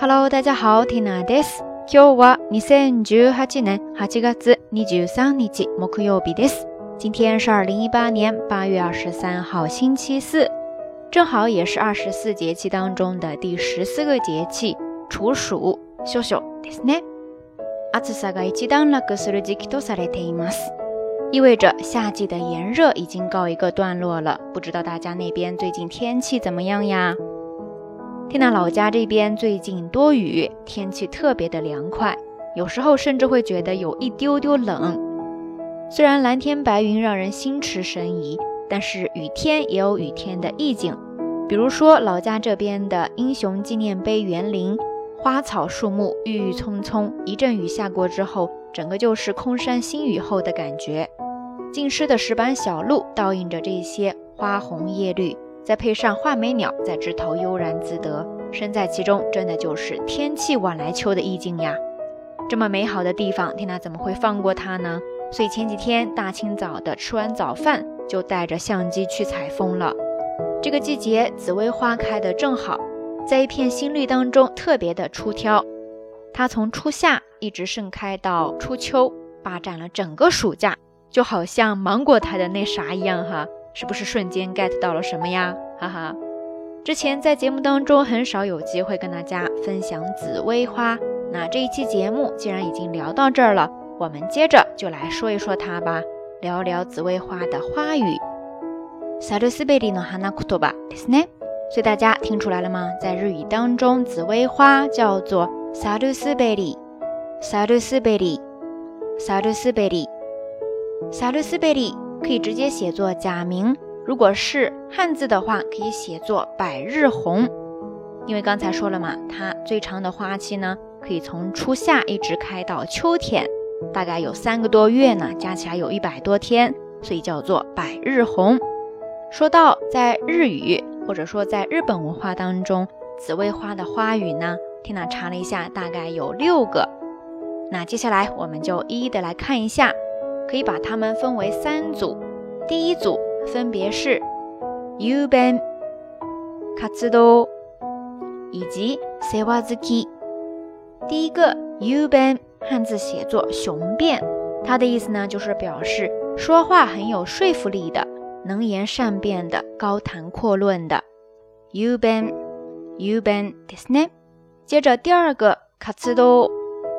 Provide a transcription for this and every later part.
Hello，大家好，Tina です。今日は二千十八年八月二十三日木曜日です。今天是二零一八年八月二十三号，星期四，正好也是二十四节气当中的第十四个节气处暑。少々ですね。暑さが一段落する時期とされています。意味着夏季的炎热已经告一个段落了。不知道大家那边最近天气怎么样呀？ 天南老家这边最近多雨，天气特别的凉快，有时候甚至会觉得有一丢丢冷。虽然蓝天白云让人心驰神怡，但是雨天也有雨天的意境。比如说老家这边的英雄纪念碑园林，花草树木郁郁葱葱，一阵雨下过之后，整个就是空山新雨后的感觉。浸湿的石板小路倒映着这些花红叶绿，再配上画眉鸟在枝头悠然自得，身在其中，真的就是天气晚来秋的意境呀！这么美好的地方，缇娜怎么会放过它呢？所以前几天大清早的吃完早饭，就带着相机去采风了。这个季节紫薇花开的正好，在一片新绿当中特别的出挑。它从初夏一直盛开到初秋，霸占了整个暑假。就好像芒果台的那啥一样哈，是不是瞬间 get 到了什么呀？哈哈，之前在节目当中很少有机会跟大家分享紫薇花，那这一期节目既然已经聊到这儿了，我们接着就来说一说它吧，聊聊紫薇花的花语。サルスベリの花言葉ですね。所以大家听出来了吗？在日语当中，紫薇花叫做サルスベリ，サルスベリ，サルスベリ。萨鲁斯贝里 可以直接写作假名，如果是汉字的话，可以写作百日红。因为刚才说了嘛，它最长的花期呢，可以从初夏一直开到秋天，大概有三个多月呢，加起来有一百多天，所以叫做百日红。说到在日语或者说在日本文化当中，紫薇花的花语呢，缇娜查了一下，大概有六个。那接下来我们就一一的来看一下。可以把它们分为三组，第一组分别是 u b e n katsudo 以及 sewazuki。第一个 u b e n 汉字写作雄辩，它的意思呢就是表示说话很有说服力的，能言善辩的，高谈阔论的。u b e n u b e n ですね。接着第二个 katsudo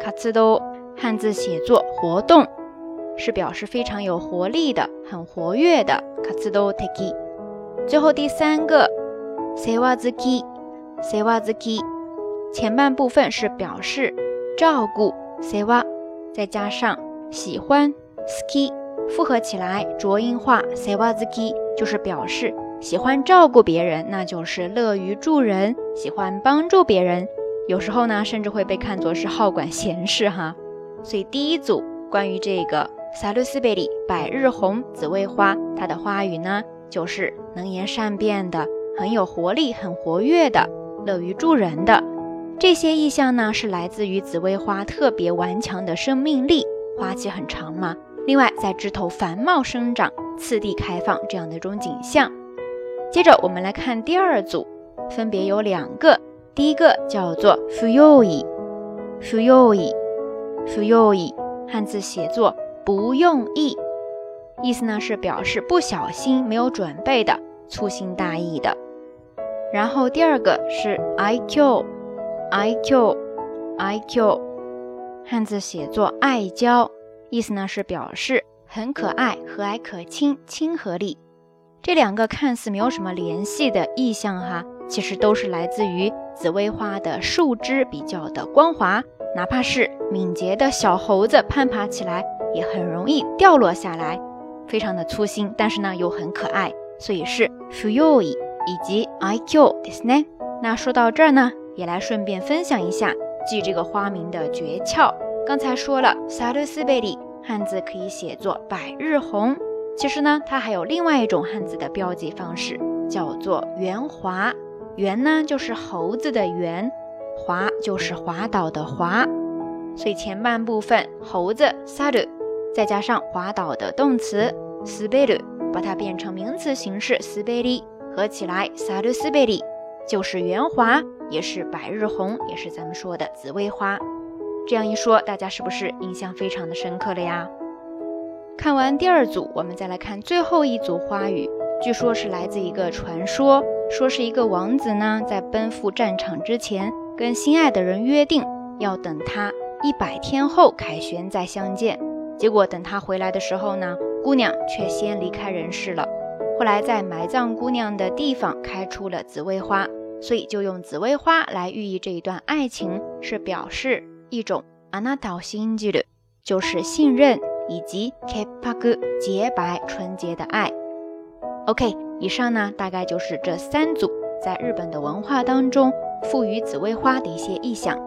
katsudo 汉字写作活动。 是表示非常有活力的、很活跃的。卡兹多テキ。最后第三个セワズキ，セワズキ，前半部分是表示照顾セワ，再加上喜欢スキ，复合起来浊音化セワズキ，就是表示喜欢照顾别人，那就是乐于助人，喜欢帮助别人。有时候呢，甚至会被看作是好管闲事哈。所以第一组关于这个。 萨鲁斯贝里百日红紫薇花，它的花语呢，就是能言善辩的，很有活力，很活跃的，乐于助人的。这些意象呢，是来自于紫薇花特别顽强的生命力，花期很长嘛。另外，在枝头繁茂生长，次第开放这样的一种景象。接着我们来看第二组，分别有两个，第一个叫做 fuyoi，fuyoi，fuyoi，汉字写作。不用意，意思呢是表示不小心、没有准备的、粗心大意的。然后第二个是 i q i q i q，汉字写作爱娇，意思呢是表示很可爱、和蔼可亲、亲和力。这两个看似没有什么联系的意象哈，其实都是来自于紫薇花的树枝比较的光滑，哪怕是敏捷的小猴子攀爬起来。也很容易掉落下来，非常的粗心，但是呢又很可爱，所以是 fuyoi 以及 iq ですね。那说到这儿呢，也来顺便分享一下记这个花名的诀窍。刚才说了 salusberi 汉字可以写作百日红，其实呢它还有另外一种汉字的标记方式，叫做圆滑。圆呢就是猴子的圆，滑就是滑倒的滑，所以前半部分猴子 salu。 再加上滑倒的动词 s p e l 把它变成名词形式 s p e l 合起来 salu s p e l 就是圆滑，也是百日红，也是咱们说的紫薇花。这样一说，大家是不是印象非常的深刻了呀？看完第二组，我们再来看最后一组花语。据说是来自一个传说，说是一个王子呢，在奔赴战场之前，跟心爱的人约定要等他一百天后凯旋再相见。结果等他回来的时候呢，姑娘却先离开人世了。后来在埋葬姑娘的地方开出了紫薇花，所以就用紫薇花来寓意这一段爱情，是表示一种あなたを信じる，就是信任以及潔白洁白纯洁的爱。OK，以上呢大概就是这三组在日本的文化当中赋予紫薇花的一些意象，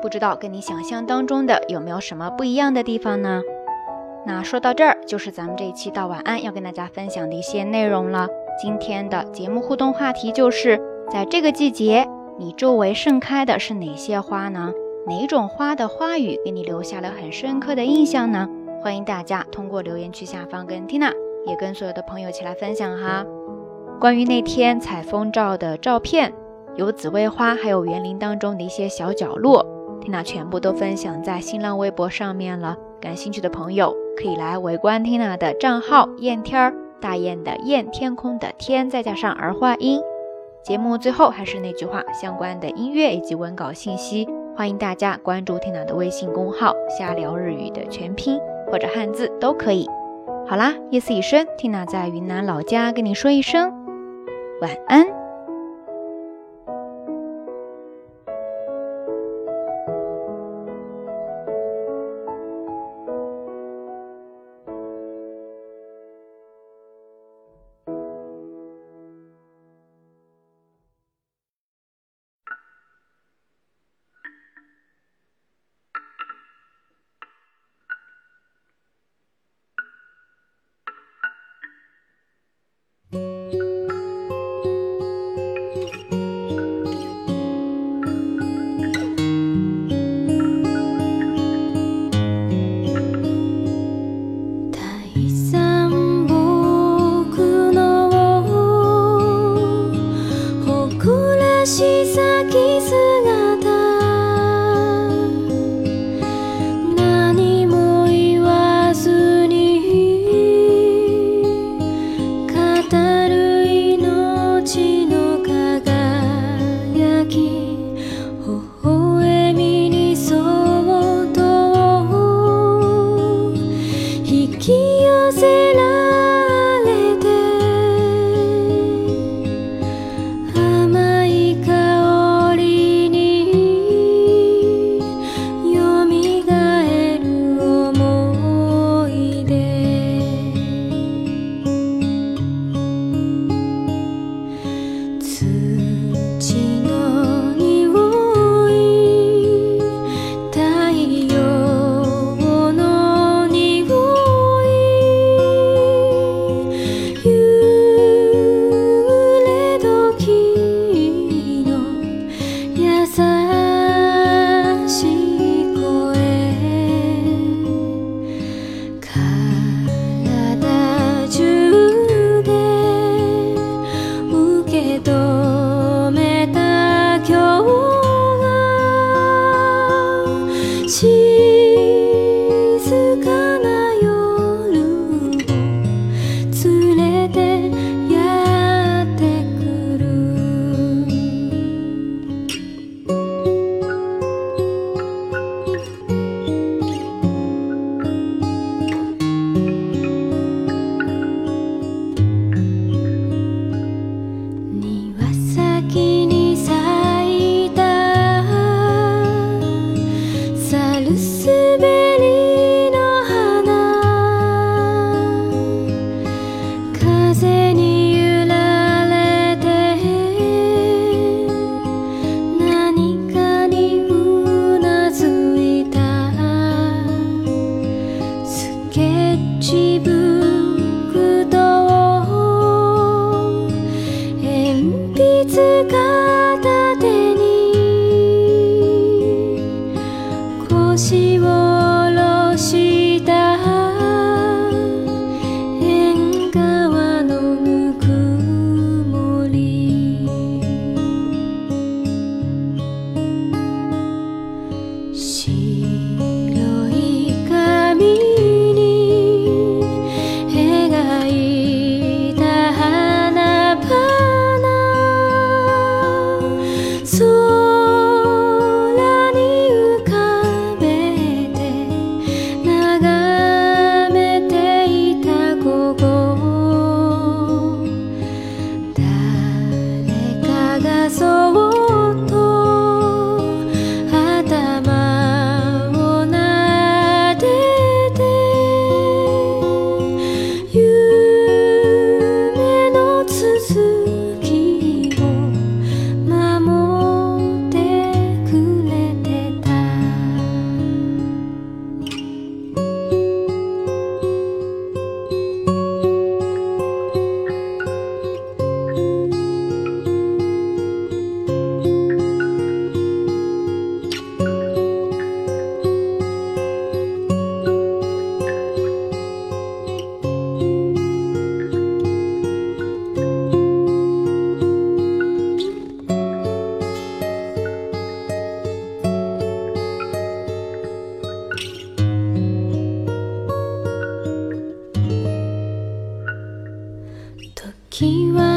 不知道跟你想象当中的有没有什么不一样的地方呢？那说到这儿，就是咱们这一期到晚安要跟大家分享的一些内容了。今天的节目互动话题就是，在这个季节，你周围盛开的是哪些花呢？哪种花的花语给你留下了很深刻的印象呢？欢迎大家通过留言区下方跟 Tina。也跟所有的朋友一起来分享哈，关于那天采风照的照片，有紫薇花，还有园林当中的一些小角落，Tina 全部都分享在新浪微博上面了。感兴趣的朋友可以来围观 Tina 的账号“燕天儿”，大雁的雁，天空的天，再加上儿化音。节目最后还是那句话，相关的音乐以及文稿信息，欢迎大家关注 Tina 的微信公号“瞎聊日语”的全拼或者汉字都可以。好啦，夜色已深，Tina 在云南老家跟你说一声晚安。She. 時は